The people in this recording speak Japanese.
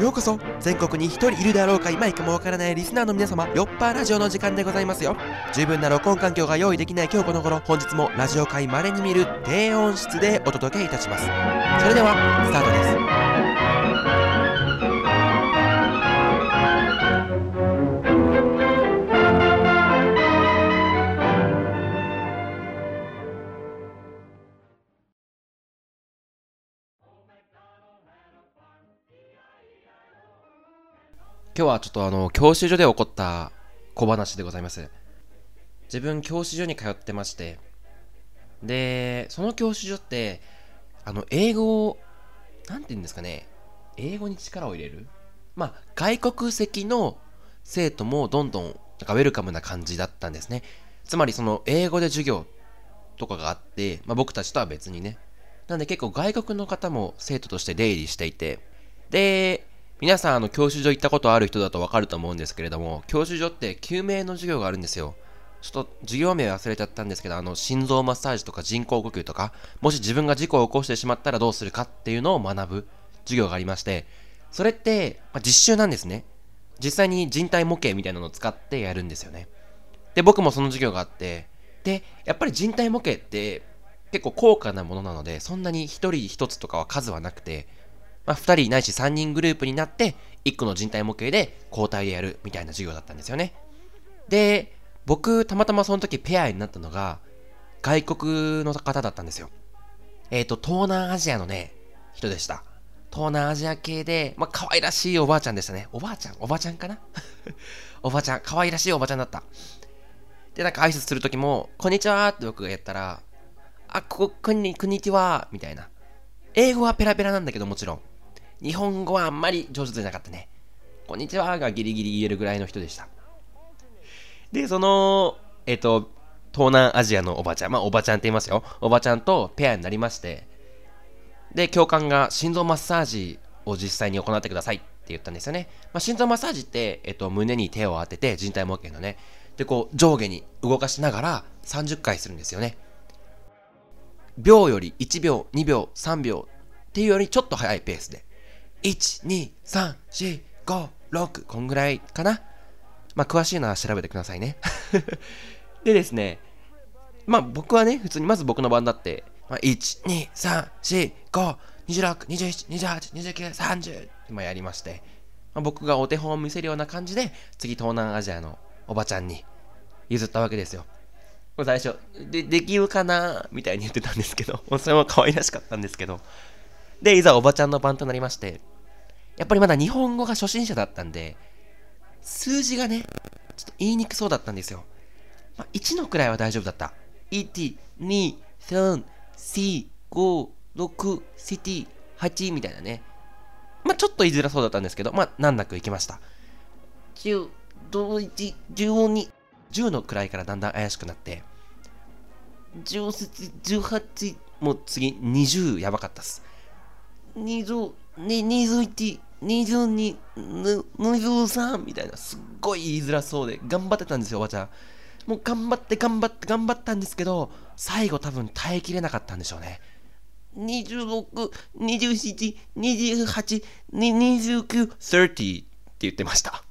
ようこそ全国に1人いるであろうかいまいかもわからないリスナーの皆様よっぱラジオの時間でございますよ。十分な録音環境が用意できない今日この頃本日もラジオ界まれに見る低音質でお届けいたします。それではスタートです。今日はちょっとあの教習所で起こった小話でございます。自分教習所に通ってまして。でその教習所ってあの英語をなんて言うんですかね。英語に力を入れる。まあ外国籍の生徒もどんどんなんかウェルカムな感じだったんですね。つまりその英語で授業とかがあって、まあ、僕たちとは別にね。なんで結構外国の方も生徒として出入りしていて。で皆さん、あの、教習所行ったことある人だとわかると思うんですけれども、教習所って救命の授業があるんですよ。ちょっと授業名忘れちゃったんですけど、あの、心臓マッサージとか人工呼吸とか、もし自分が事故を起こしてしまったらどうするかっていうのを学ぶ授業がありまして、それって、まあ、実習なんですね。実際に人体模型みたいなのを使ってやるんですよね。で、僕もその授業があって、で、やっぱり人体模型って結構高価なものなので、そんなに一人一つとかは数はなくて、まあ、2人ないし3人グループになって1個の人体模型で交代でやるみたいな授業だったんですよね。で僕たまたまその時ペアになったのが外国の方だったんですよ。えっ、と東南アジアのね人でした。東南アジア系でまあ可愛らしいおばあちゃんでしたね。おばあちゃん？おばちゃんかな？おばあちゃん。可愛らしいおばちゃんだった。でなんか挨拶する時も「こんにちは」って僕がやったら「あここんにこんにちは」みたいな。英語はペラペラなんだけどもちろん。日本語はあんまり上手じゃなかったね。こんにちはがギリギリ言えるぐらいの人でした。で、その、えっ、と、東南アジアのおばちゃん、まあおばちゃんって言いますよ。おばちゃんとペアになりまして、で、教官が心臓マッサージを実際に行ってくださいって言ったんですよね。まあ、心臓マッサージって、えっ、と、胸に手を当てて人体模型のね、で、こう上下に動かしながら30回するんですよね。秒より1秒、2秒、3秒っていうよりちょっと速いペースで。1、2、3、4、5、6こんぐらいかな？まあ詳しいのは調べてくださいね。でですねまあ僕はね普通にまず僕の番だって、まあ、1、2、3、4、5、26、27、28、29、30ってまあやりまして、まあ、僕がお手本を見せるような感じで次東南アジアのおばちゃんに譲ったわけですよ。最初でできるかな？みたいに言ってたんですけど それも可愛らしかったんですけどで、いざおばちゃんの番となりまして、やっぱりまだ日本語が初心者だったんで、数字がね、ちょっと言いにくそうだったんですよ。まあ、1のくらいは大丈夫だった。1、2、3、4、5、6、7、8みたいなね。まあ、ちょっと言いづらそうだったんですけど、まあ、難なくいきました。9、11、12、10のくらいからだんだん怪しくなって、17、18、もう次20やばかったっす。20、21、22、23みたいな、すっごい言いづらそうで、頑張ってたんですよ、おばちゃん。もう頑張って頑張って頑張ったんですけど、最後多分耐えきれなかったんでしょうね。26、27、28、29、30って言ってました。